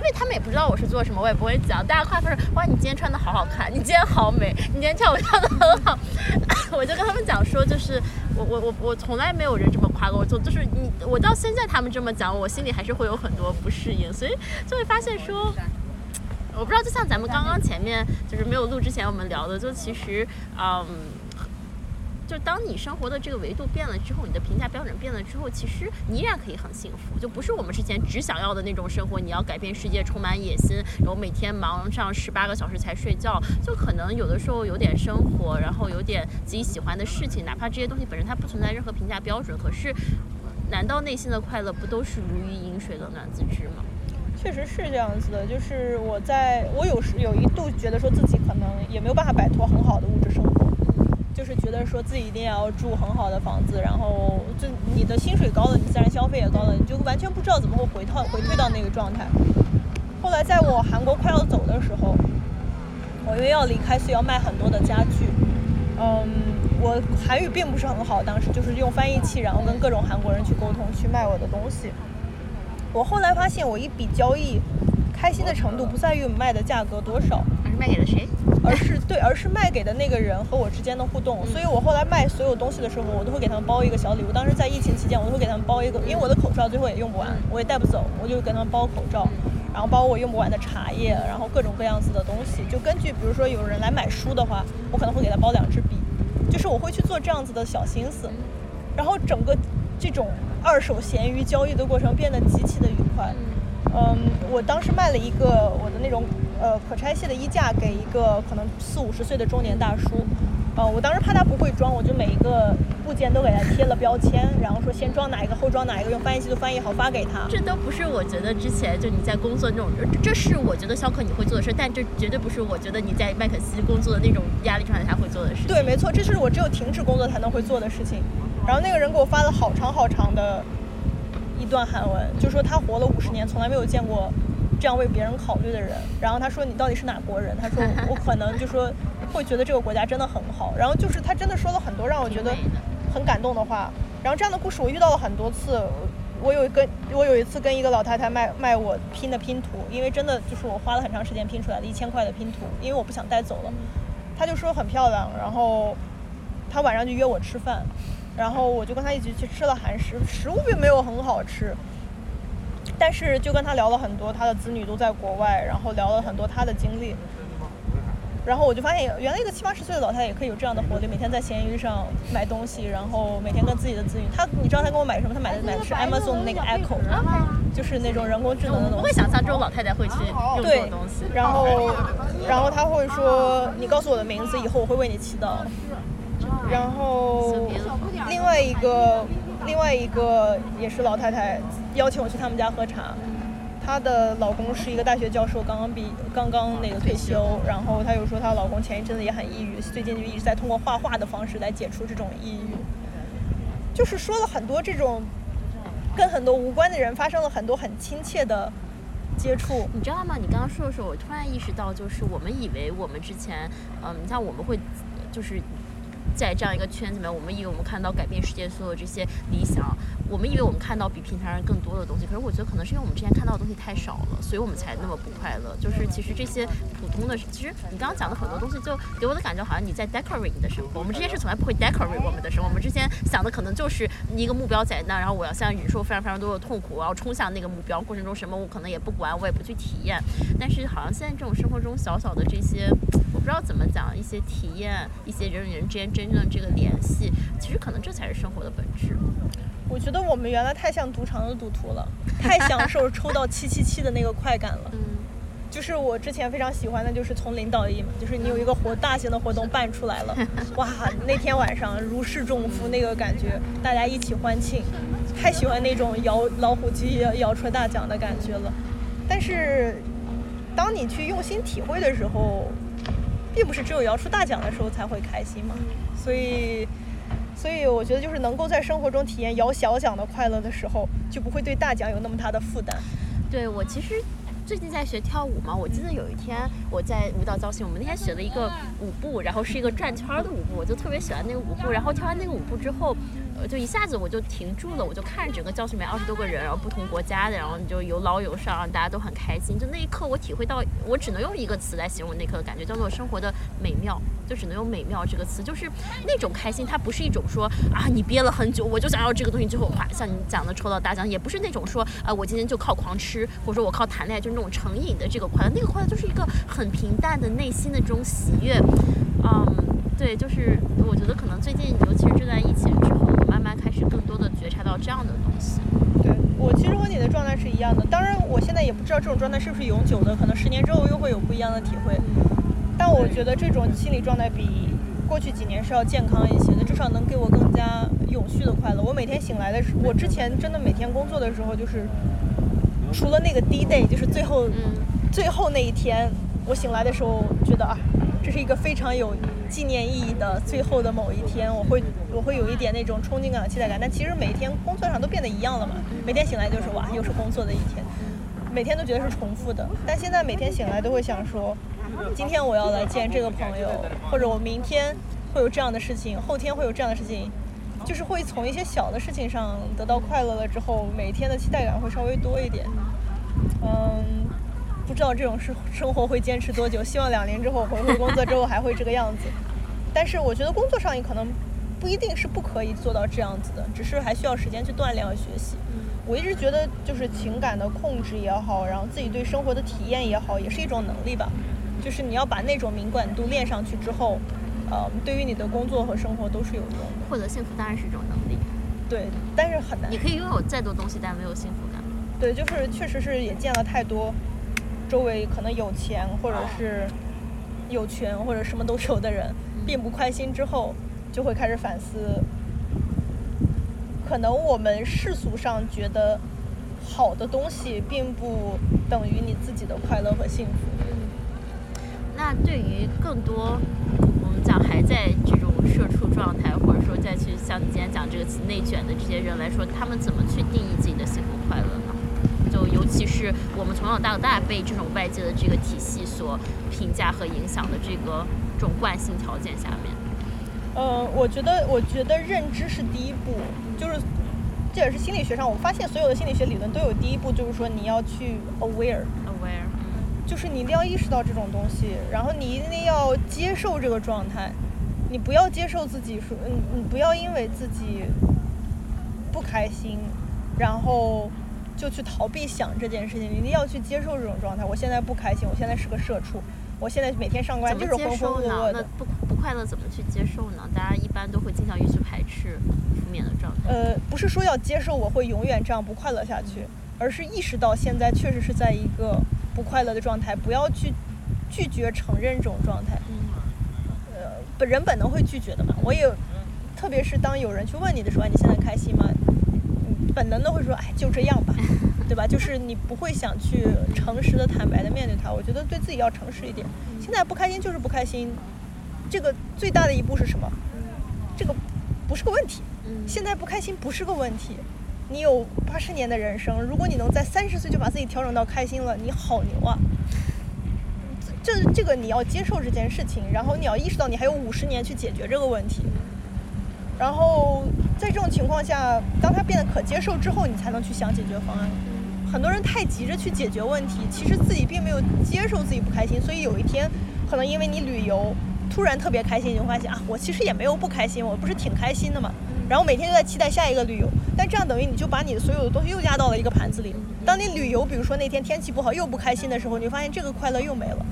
因为他们也不知道我是做什么，我也不会讲。大家夸说：“哇，你今天穿的好好看，你今天好美，你今天跳舞跳的很好。”我就跟他们讲说，就是我我我我从来没有人这么夸过我，就就是你我到现在他们这么讲，我心里还是会有很多不适应，所以就会发现说，我不知道，就像咱们刚刚前面就是没有录之前我们聊的，就其实嗯。就当你生活的这个维度变了之后，你的评价标准变了之后，其实你依然可以很幸福。就不是我们之前只想要的那种生活，你要改变世界，充满野心，然后每天忙上十八个小时才睡觉。就可能有的时候有点生活，然后有点自己喜欢的事情，哪怕这些东西本身它不存在任何评价标准，可是，难道内心的快乐不都是如鱼饮水，冷暖自知吗？确实是这样子的。就是我在我有时有一度觉得说自己可能也没有办法摆脱很好的物质生活。就是觉得说自己一定要住很好的房子，然后就你的薪水高了，你自然消费也高了，你就完全不知道怎么会回套回退到那个状态。后来在我韩国快要走的时候，我因为要离开，所以要卖很多的家具。嗯，我韩语并不是很好，当时就是用翻译器，然后跟各种韩国人去沟通，去卖我的东西。我后来发现，我一笔交易开心的程度不在于卖的价格多少，而是卖给了谁。而是对，而是卖给的那个人和我之间的互动。所以我后来卖所有东西的时候，我都会给他们包一个小礼物。当时在疫情期间，我都会给他们包一个，因为我的口罩最后也用不完，我也带不走，我就给他们包口罩，然后包我用不完的茶叶，然后各种各样子的东西。就根据，比如说有人来买书的话，我可能会给他包两支笔，就是我会去做这样子的小心思，然后整个这种二手闲鱼交易的过程变得极其的愉快。嗯，我当时卖了一个我的那种呃可拆卸的衣架给一个可能四五十岁的中年大叔，呃，我当时怕他不会装，我就每一个部件都给他贴了标签，然后说先装哪一个后装哪一个，用翻译器都翻译好发给他。这都不是我觉得之前就你在工作那种，这是我觉得肖克你会做的事，但这绝对不是我觉得你在麦肯锡工作的那种压力状态下会做的事。对，没错，这是我只有停止工作才能会做的事情。然后那个人给我发了好长好长的。一段韩文，就说他活了五十年，从来没有见过这样为别人考虑的人。然后他说：“你到底是哪国人？”他说：“ 我可能就说会觉得这个国家真的很好。”然后就是他真的说了很多让我觉得很感动的话。然后这样的故事我遇到了很多次。我有一个，我有一次跟一个老太太卖卖我拼的拼图，因为真的就是我花了很长时间拼出来的一千块的拼图，因为我不想带走了。他就说很漂亮，然后他晚上就约我吃饭。然后我就跟他一起去吃了韩食，食物并没有很好吃，但是就跟他聊了很多，他的子女都在国外，然后聊了很多他的经历。然后我就发现，原来一个七八十岁的老太太也可以有这样的活力，每天在闲鱼上买东西，然后每天跟自己的子女。他，你知道他给我买什么？他买的买的是 Amazon 那个 Echo，就是那种人工智能的东西。不会想象这种老太太会去用这种东西。然后，然后他会说：“你告诉我的名字，以后我会为你祈祷。”然后另外一个另外一个也是老太太邀请我去他们家喝茶，她的老公是一个大学教授，刚刚毕刚刚那个退休。然后她又说她老公前一阵子也很抑郁，最近就一直在通过画画的方式来解除这种抑郁。就是说了很多这种跟很多无关的人发生了很多很亲切的接触。你知道吗？你刚刚说的时候，我突然意识到，就是我们以为我们之前，嗯，你像我们会就是。在这样一个圈子里面，我们以为我们看到改变世界所有这些理想，我们以为我们看到比平常人更多的东西。可是我觉得可能是因为我们之前看到的东西太少了，所以我们才那么不快乐。就是其实这些普通的，其实你刚刚讲的很多东西，就给我的感觉好像你在 decorate 你的生活。我们之前是从来不会 decorate 我们的生活，我们之前想的可能就是一个目标在那，然后我要像忍受非常非常多的痛苦，我要冲向那个目标过程中什么我可能也不管，我也不去体验。但是好像现在这种生活中小小的这些，我不知道怎么讲，一些体验，一些人与人之间。真正这个联系，其实可能这才是生活的本质。我觉得我们原来太像赌场的赌徒了，太享受 抽到七七七的那个快感了。嗯，就是我之前非常喜欢的，就是从零到一嘛，就是你有一个活大型的活动办出来了，哇，那天晚上如释重负，那个感觉，大家一起欢庆，太喜欢那种摇老虎机摇出大奖的感觉了。但是当你去用心体会的时候，并不是只有摇出大奖的时候才会开心嘛。所以，所以我觉得就是能够在生活中体验摇小奖的快乐的时候，就不会对大奖有那么大的负担。对我其实。最近在学跳舞嘛，我记得有一天我在舞蹈教室，我们那天学了一个舞步，然后是一个转圈的舞步，我就特别喜欢那个舞步。然后跳完那个舞步之后，就一下子我就停住了，我就看着整个教室里面二十多个人，然后不同国家的，然后你就有老有少，大家都很开心。就那一刻，我体会到，我只能用一个词来形容那刻的感觉，叫做生活的美妙。就只能用美妙这个词，就是那种开心，它不是一种说啊，你憋了很久，我就想要这个东西，最后哗，像你讲的抽到大奖，也不是那种说啊，我今天就靠狂吃，或者说我靠谈恋爱，就是那种成瘾的这个快乐，那个快乐就是一个很平淡的内心的这种喜悦，嗯，对，就是我觉得可能最近，尤其是这段疫情之后，慢慢开始更多的觉察到这样的东西。对我其实和你的状态是一样的，当然我现在也不知道这种状态是不是永久的，可能十年之后又会有不一样的体会。但我觉得这种心理状态比过去几年是要健康一些的，至少能给我更加永续的快乐。我每天醒来的时候，我之前真的每天工作的时候，就是除了那个 D day，就是最后最后那一天，我醒来的时候觉得啊，这是一个非常有纪念意义的最后的某一天，我会我会有一点那种憧憬感、期待感。但其实每天工作上都变得一样了嘛，每天醒来就是哇，又是工作的一天，每天都觉得是重复的。但现在每天醒来都会想说。今天我要来见这个朋友，或者我明天会有这样的事情，后天会有这样的事情，就是会从一些小的事情上得到快乐了之后，每天的期待感会稍微多一点。嗯，不知道这种生生活会坚持多久，希望两年之后回归工作之后还会这个样子。但是我觉得工作上也可能不一定是不可以做到这样子的，只是还需要时间去锻炼和学习。我一直觉得就是情感的控制也好，然后自己对生活的体验也好，也是一种能力吧。就是你要把那种敏感度练上去之后，呃，对于你的工作和生活都是有用的。获得幸福当然是一种能力，对，但是很难。你可以拥有再多东西，但没有幸福感。对，就是确实是也见了太多，周围可能有钱或者是有权或者什么都有的人，并不开心之后，就会开始反思，可能我们世俗上觉得好的东西，并不等于你自己的快乐和幸福。那对于更多我们讲还在这种社畜状态，或者说再去像你今天讲这个词内卷的这些人来说，他们怎么去定义自己的幸福快乐尤其是我们从小到大被这种外界的这个体系所评价和影响的这个这种惯性条件下面，呃，我觉得我觉得认知是第一步，就是这也是心理学上我发现所有的心理学理论都有第一步，就是说你要去 aware。aware。就是你一定要意识到这种东西，然后你一定要接受这个状态，你不要接受自己说，嗯，你不要因为自己不开心，然后就去逃避想这件事情，你一定要去接受这种状态。我现在不开心，我现在是个社畜，我现在每天上班就是浑浑噩噩的。不不快乐怎么去接受呢？大家一般都会倾向于去排斥负面的状态。呃，不是说要接受我会永远这样不快乐下去，而是意识到现在确实是在一个。不快乐的状态，不要去拒绝承认这种状态。嗯呃，本人本能会拒绝的嘛。我也，特别是当有人去问你的时候，你现在开心吗？本能的会说，哎，就这样吧，对吧？就是你不会想去诚实的、坦白的面对他。我觉得对自己要诚实一点。现在不开心就是不开心，这个最大的一步是什么？这个不是个问题。现在不开心不是个问题。你有八十年的人生，如果你能在三十岁就把自己调整到开心了，你好牛啊！这这个你要接受这件事情，然后你要意识到你还有五十年去解决这个问题。然后在这种情况下，当它变得可接受之后，你才能去想解决方案。很多人太急着去解决问题，其实自己并没有接受自己不开心，所以有一天可能因为你旅游突然特别开心，你就发现啊，我其实也没有不开心，我不是挺开心的嘛。然后每天都在期待下一个旅游，但这样等于你就把你的所有的东西又压到了一个盘子里。当你旅游，比如说那天天气不好又不开心的时候，你发现这个快乐又没了。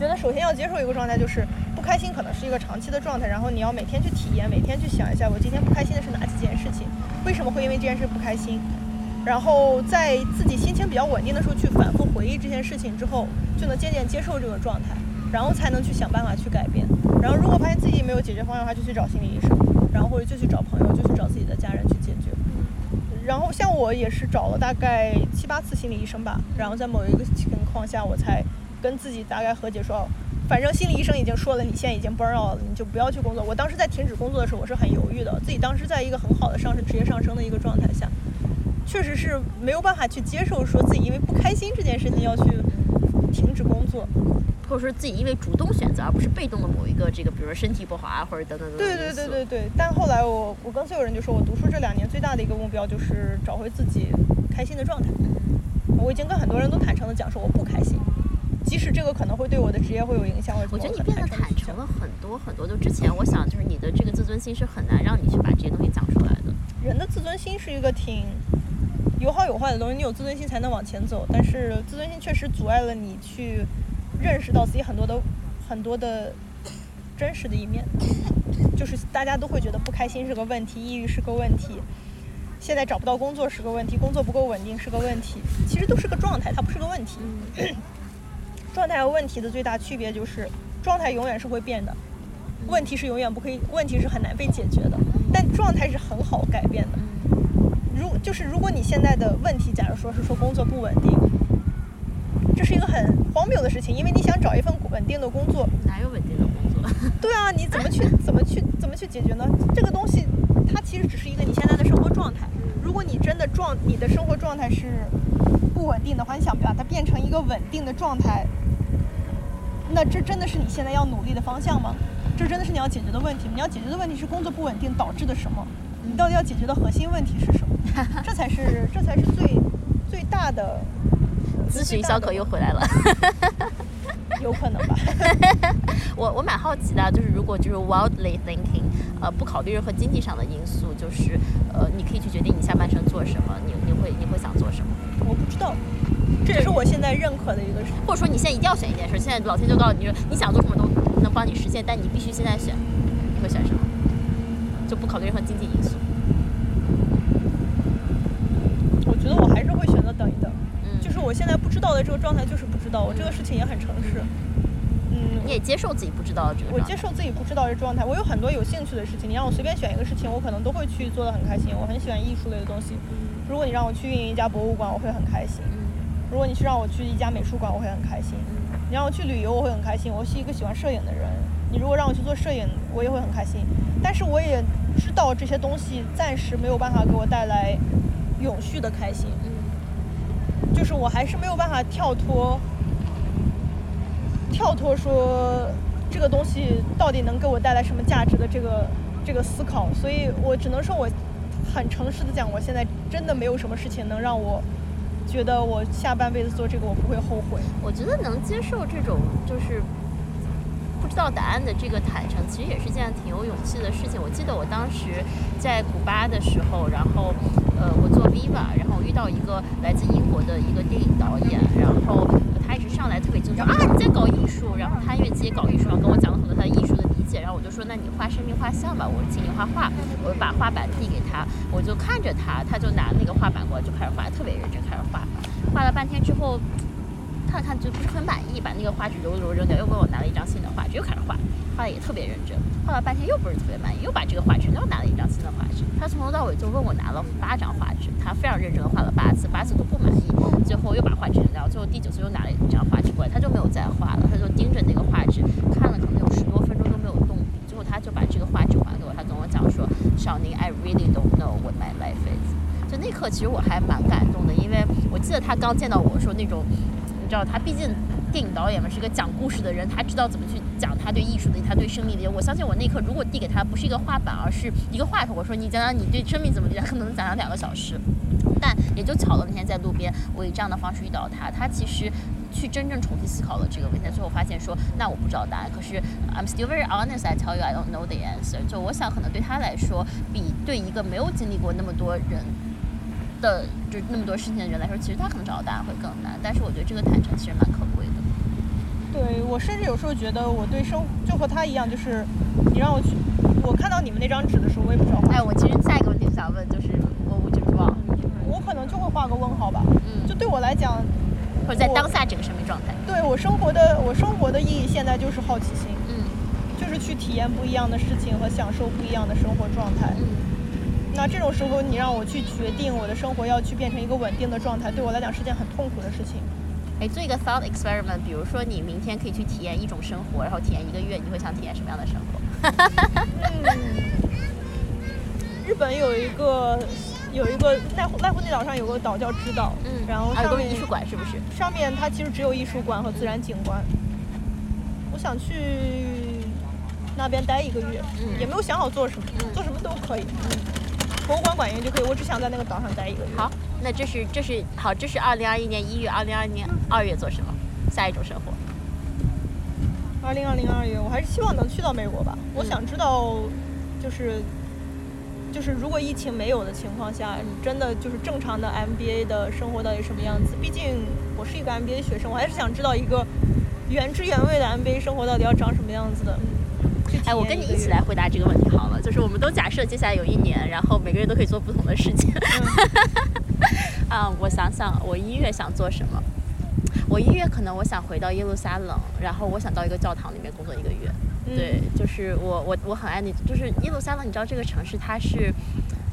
觉得首先要接受一个状态，就是不开心可能是一个长期的状态，然后你要每天去体验，每天去想一下我今天不开心的是哪几件事情，为什么会因为这件事不开心，然后在自己心情比较稳定的时候去反复回忆这件事情之后，就能渐渐接受这个状态，然后才能去想办法去改变。然后如果发现自己没有解决方案的话，就去找心理医生。然后或者就去找朋友，就去找自己的家人去解决。然后像我也是找了大概七八次心理医生吧，然后在某一个情况下，我才跟自己大概和解说，反正心理医生已经说了，你现在已经 burn out 了，你就不要去工作。我当时在停止工作的时候，我是很犹豫的，自己当时在一个很好的上升职业上升的一个状态下，确实是没有办法去接受说自己因为不开心这件事情要去停止工作。或者说自己因为主动选择，而不是被动的某一个这个，比如说身体不好啊，或者等等等等对对对对对，但后来我我跟所有人就说，我读书这两年最大的一个目标就是找回自己开心的状态。我已经跟很多人都坦诚的讲说我不开心，即使这个可能会对我的职业会有影响，我觉得你变得坦诚了很多很多。就之前我想，就是你的这个自尊心是很难让你去把这些东西讲出来的。人的自尊心是一个挺有好有坏的东西，你有自尊心才能往前走，但是自尊心确实阻碍了你去。认识到自己很多的很多的真实的一面，就是大家都会觉得不开心是个问题，抑郁是个问题，现在找不到工作是个问题，工作不够稳定是个问题，其实都是个状态，它不是个问题。状态和问题的最大区别就是，状态永远是会变的，问题是永远不可以，问题是很难被解决的，但状态是很好改变的。如就是如果你现在的问题，假如说是说工作不稳定。这是一个很荒谬的事情，因为你想找一份稳定的工作，哪有稳定的工作？对啊，你怎么去怎么去怎么去解决呢？这个东西，它其实只是一个你现在的生活状态。如果你真的状你的生活状态是不稳定的话，你想把它变成一个稳定的状态，那这真的是你现在要努力的方向吗？这真的是你要解决的问题吗？你要解决的问题是工作不稳定导致的什么？你到底要解决的核心问题是什么？这才是这才是最最大的。咨询小可又回来了，有可能吧？我我蛮好奇的，就是如果就是 wildly thinking，呃，不考虑任何经济上的因素，就是呃，你可以去决定你下半生做什么，你你会你会想做什么？我不知道，这也是我现在认可的一个事。或者说你现在一定要选一件事，现在老天就告诉你说你想做什么都能帮你实现，但你必须现在选，你会选什么？就不考虑任何经济因素。我觉得我还是会选择等一等。嗯、就是我现在不知道的这个状态就是不知道，我这个事情也很诚实。嗯，你也接受自己不知道的这个。我接受自己不知道的状态。我有很多有兴趣的事情，你让我随便选一个事情，我可能都会去做的很开心。我很喜欢艺术类的东西。如果你让我去运营一家博物馆，我会很开心。如果你是让我去一家美术馆，我会很开心。你让我去旅游，我会很开心。我是一个喜欢摄影的人。你如果让我去做摄影，我也会很开心。但是我也知道这些东西暂时没有办法给我带来永续的开心。就是我还是没有办法跳脱，跳脱说这个东西到底能给我带来什么价值的这个这个思考，所以我只能说我很诚实的讲，我现在真的没有什么事情能让我觉得我下半辈子做这个我不会后悔。我觉得能接受这种就是不知道答案的这个坦诚，其实也是件挺有勇气的事情。我记得我当时在古巴的时候，然后。呃，我做 Viva，然后遇到一个来自英国的一个电影导演，然后他一直上来特别就说啊你在搞艺术，然后他因为自己搞艺术，然后跟我讲了很多他的艺术然后我就说那你画生命画像吧，我请你画画，我就把画板递给他，我就看着他，他就拿那个画板过来就开始画，特别认真开始画，画了半天之后，看了看就不是很满意，把那个画纸揉揉扔掉，又给我拿了一张新的画纸，又开始画。画的也特别认真，画了半天又不是特别满意，又把这个画纸又拿了一张新的画纸。他从头到尾就问我拿了八张画纸，他非常认真的画了八次，八次都不满意，最后又把画纸扔掉，最后第九次又拿了一张画纸过来，他就没有再画了，他就盯着那个画纸看了可能有十多分钟都没有动笔，最后他就把这个画纸还给我，他跟我讲说，小宁，I really don't know what my life is。就那刻其实我还蛮感动的，因为我记得他刚见到我说那种，你知道他毕竟。电影导演嘛，是一个讲故事的人，他知道怎么去讲他对艺术的、他对生命的。我相信我那刻如果递给他不是一个画板，而是一个话筒，我说你讲讲你对生命怎么理解，可能讲讲两个小时。但也就巧了，那天在路边，我以这样的方式遇到他，他其实去真正重新思考了这个问题，最后发现说，那我不知道答案，可是 I'm still very honest. I tell you I don't know the answer. 就我想，可能对他来说，比对一个没有经历过那么多人的就那么多事情的人来说，其实他可能找到答案会更难。但是我觉得这个坦诚其实蛮可贵的。对我甚至有时候觉得我对生就和他一样，就是你让我去，我看到你们那张纸的时候，我也不知道。哎，我其实下一个问题想问就是，我我就忘，我可能就会画个问号吧。嗯，就对我来讲，或者在当下这个生命状态，对我生活的我生活的意义现在就是好奇心，嗯，就是去体验不一样的事情和享受不一样的生活状态。嗯，那这种时候，你让我去决定我的生活要去变成一个稳定的状态，对我来讲是件很痛苦的事情。哎，做一个 thought experiment，比如说你明天可以去体验一种生活，然后体验一个月，你会想体验什么样的生活？嗯日本有一个有一个濑户濑户内岛上有个岛叫知岛，嗯，然后啊，有上面个艺术馆是不是？上面它其实只有艺术馆和自然景观。我想去那边待一个月，嗯也没有想好做什么，嗯做什么都可以。嗯博物馆馆员就可以，我只想在那个岛上待一个月。好，那这是这是好，这是二零二一年一月，二零二零年二月做什么？下一种生活。二零二零二月，我还是希望能去到美国吧。我想知道，就是就是如果疫情没有的情况下，真的就是正常的 MBA 的生活到底什么样子？毕竟我是一个 MBA 学生，我还是想知道一个原汁原味的 MBA 生活到底要长什么样子的。哎，我跟你一起来。回答这个问题好了，就是我们都假设接下来有一年，然后每个人都可以做不同的事情。啊，我想想，我一月想做什么？我一月可能我想回到耶路撒冷，然后我想到一个教堂里面工作一个月。对，就是我我我很爱那，就是耶路撒冷，你知道这个城市它是，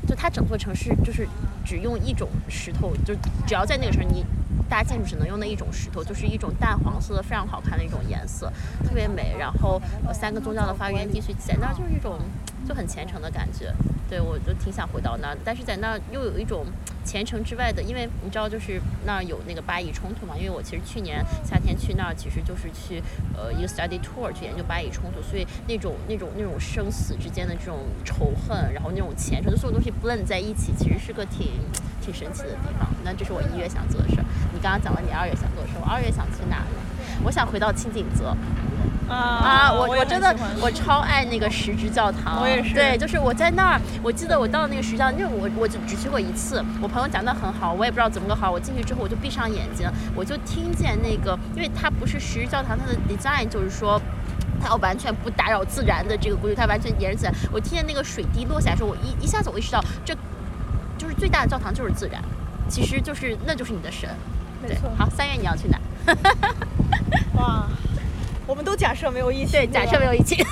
就它整座城市就是只用一种石头，就只要在那个城市你。大家建筑只能用那一种石头，就是一种淡黄色的，非常好看的一种颜色，特别美。然后三个宗教的发源地去在那儿就是一种就很虔诚的感觉。对我就挺想回到那儿，但是在那儿又有一种虔诚之外的，因为你知道就是那儿有那个巴以冲突嘛。因为我其实去年夏天去那儿，其实就是去呃一个 study tour 去研究巴以冲突，所以那种那种那种生死之间的这种仇恨，然后那种虔诚，就所有东西 blend 在一起，其实是个挺挺神奇的地方。那这是我一月想做的事儿。你刚刚讲了你二月想做的事儿，我二月想去哪呢？我想回到清景泽。啊啊，我我真的我超爱那个石之教堂，我也是对，就是我在那儿，我记得我到那个石教，因为我我就只去过一次，我朋友讲的很好，我也不知道怎么个好，我进去之后我就闭上眼睛，我就听见那个，因为它不是石之教堂，它的 design 就是说。它要完全不打扰自然的这个规律，它完全沿着自然。我听见那个水滴落下来的时候，我一一下子我意识到，这就是最大的教堂就是自然，其实就是那就是你的神。对没错，好，三月你要去哪？哇，我们都假设没有疫情，对，假设没有疫情。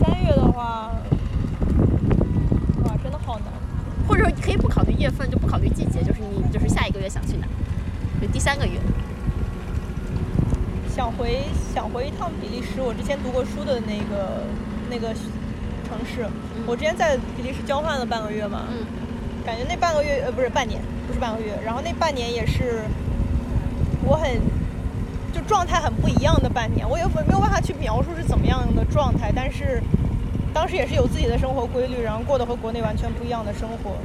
三月的话，哇，真的好难。或者说你可以不考虑月份，就不考虑季节，就是你就是下一个月想去哪，就第三个月。想回想回一趟比利时，我之前读过书的那个那个城市，我之前在比利时交换了半个月嘛，嗯感觉那半个月呃不是半年，不是半个月，然后那半年也是我很就状态很不一样的半年，我也没有办法去描述是怎么样的状态，但是当时也是有自己的生活规律，然后过得和国内完全不一样的生活。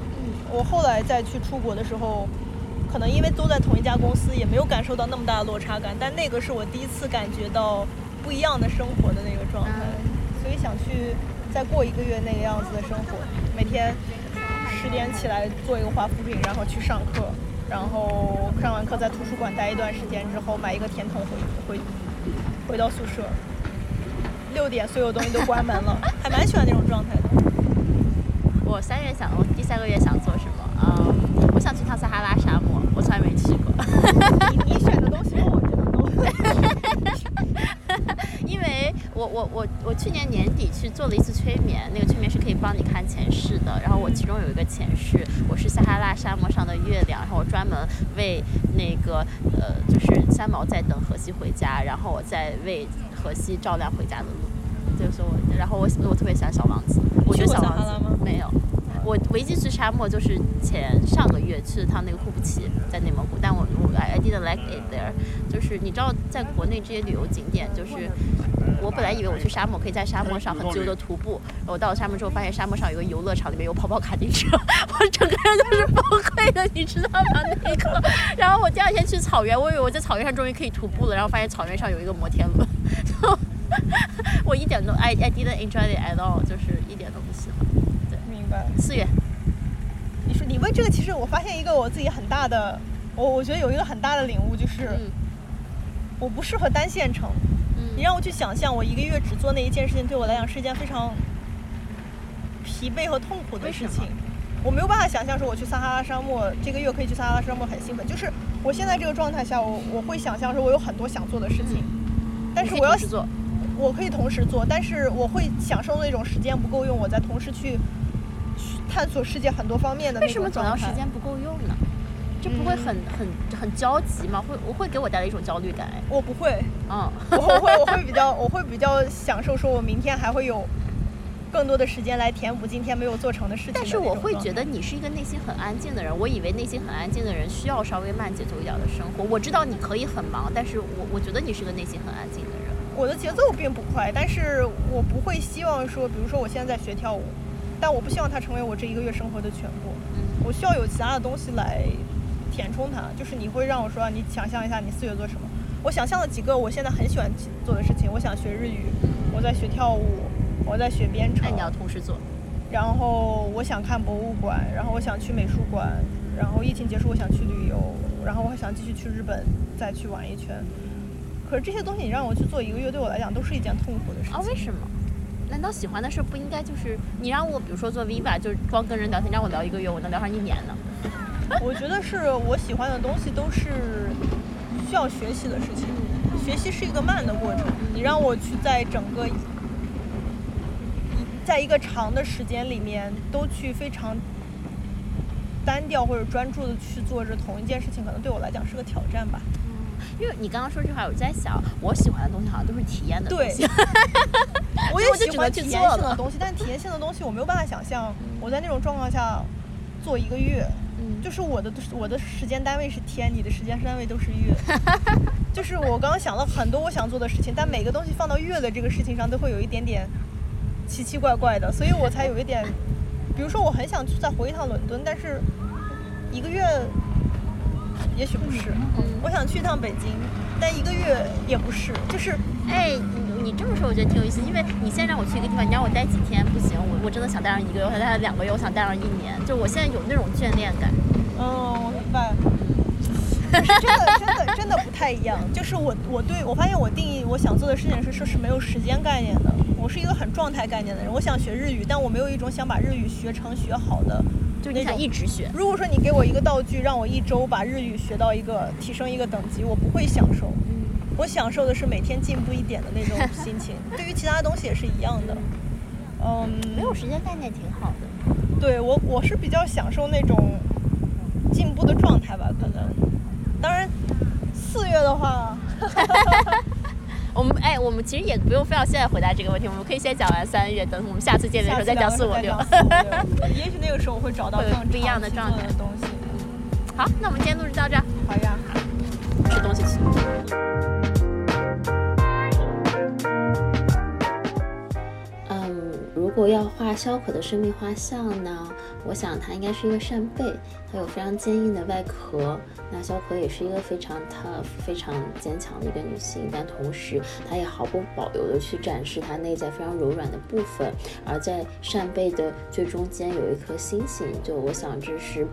我后来再去出国的时候，可能因为都在同一家公司，也没有感受到那么大的落差感，但那个是我第一次感觉到不一样的生活的那个状态，所以想去再过一个月那个样子的生活，每天十点起来做一个华夫饼，然后去上课，然后上完课在图书馆待一段时间之后，买一个甜筒回回回到宿舍，六点所有东西都关门了，还蛮喜欢那种状态的。我三月想，我第三个月想做什么？嗯，我想去趟撒哈拉沙漠，我从来没去过。你你选的东西我我我我去年年底去做了一次催眠，那个催眠是可以帮你看前世的。然后我其中有一个前世，我是撒哈拉沙漠上的月亮，然后我专门为那个呃，就是三毛在等荷西回家，然后我在为荷西照亮回家的路。就是我，然后我我特别喜欢小王子，我觉得小王子没有。我唯一去沙漠就是前上个月去了趟那个库布齐，在内蒙古，但我我 I didn't like it there。就是你知道，在国内这些旅游景点，就是我本来以为我去沙漠可以在沙漠上很自由的徒步，我到了沙漠之后发现沙漠上有个游乐场，里面有跑跑卡丁车，我整个人都是崩溃的，你知道吗？那一刻，然后我第二天去草原，我以为我在草原上终于可以徒步了，然后发现草原上有一个摩天轮，我一点都 I I didn't enjoy it at all，就是。四月，你说你问这个，其实我发现一个我自己很大的，我我觉得有一个很大的领悟，就是嗯我不适合单线程。你嗯让我去想象，我一个月只做那一件事情，对我来讲是一件非常疲惫和痛苦的事情。我没有办法想象说我去撒哈拉沙漠，这个月可以去撒哈拉沙漠很兴奋。就是我现在这个状态下，我我会想象说我有很多想做的事情，但是我要做，我可以同时做，但是我会享受那种时间不够用，我在同时去去探索世界很多方面的为什么总要。时间不够用呢？这不会很很很焦急吗？会我会给我带来一种焦虑感哎。我不会，嗯，我会我会比较我会比较享受，说我明天还会有更多的时间来填补今天没有做成的事情的但。是我会觉得你是一个内心很安静的人，我以为内心很安静的人需要稍微慢节奏一点的生活。我知道你可以很忙，但是我我觉得你是个内心很安静的人。我的节奏并不快，但是我不会希望说，比如说我现在在学跳舞，但我不希望它成为我这一个月生活的全部。嗯我需要有其他的东西来填充它，就是你会让我说，你想象一下你四月做什么。我想象了几个我现在很喜欢做的事情，我想学日语，我在学跳舞，我在学编程那，你要同时做，然后我想看博物馆，然后我想去美术馆，然后疫情结束我想去旅游，然后我还想继续去日本再去玩一圈。可是这些东西你让我去做一个月，对我来讲都是一件痛苦的事情。啊？为什么？难道喜欢的事不应该就是你让我，比如说做 Viva，就光跟人聊天，让我聊一个月，我能聊上一年呢？我觉得是我喜欢的东西都是需要学习的事情，学习是一个慢的过程。你让我去在整个在一个长的时间里面都去非常单调或者专注的去做着同一件事情，可能对我来讲是个挑战吧。因为你刚刚说这话，我在想，我喜欢的东西好像都是体验的东对西。我也喜欢体验性的东西，但体验性的东西我没有办法想象我在那种状况下做一个月。嗯就是我的我的时间单位是天，你的时间单位都是月。就是我刚刚想了很多我想做的事情，但每个东西放到月的这个事情上都会有一点点奇奇怪怪的，所以我才有一点，比如说我很想去再回一趟伦敦，但是一个月也许不是。我想去一趟北京，待一个月也不是，就是哎，你你这么说，我觉得挺有意思，因为你现在让我去一个地方，你让我待几天不行，我我真的想待上一个月，我想待上两个月，我想待上一年，就我现在有那种眷恋感。嗯，我明白。真的真的真的不太一样，就是我我对我发现我定义我想做的事情是是是没有时间概念的，我是一个很状态概念的人。我想学日语，但我没有一种想把日语学成学好的，就想一直学，如果说你给我一个道具，让我一周把日语学到一个提升一个等级，我不会享受。我享受的是每天进步一点的那种心情。对于其他东西也是一样的。嗯，没有时间概念挺好的。对我我是比较享受那种进步的状态吧，可能。当然，四月的话，我们哎，我们其实也不用非要现在回答这个问题，我们可以先讲完三月，等我们下次见面的时候再讲四五六。也许那个时候我会找到更不一样的状态的东西。好，那我们今天录制到这儿，好呀。吃东西去。如果要画萧可的生命画像呢，我想它应该是一个扇贝，它有非常坚硬的外壳。那萧可也是一个非常 tough、非常坚强的一个女性，但同时她也毫不保留的去展示她内在非常柔软的部分。而在扇贝的最中间有一颗星星，就我想这是，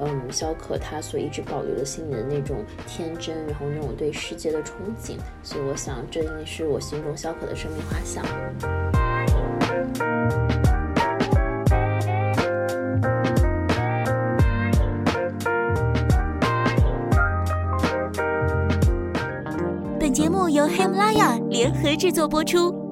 嗯，萧可她所一直保留的心里的那种天真，然后那种对世界的憧憬。所以我想这应该是我心中萧可的生命画像。本节目由喜马拉雅联合制作播出，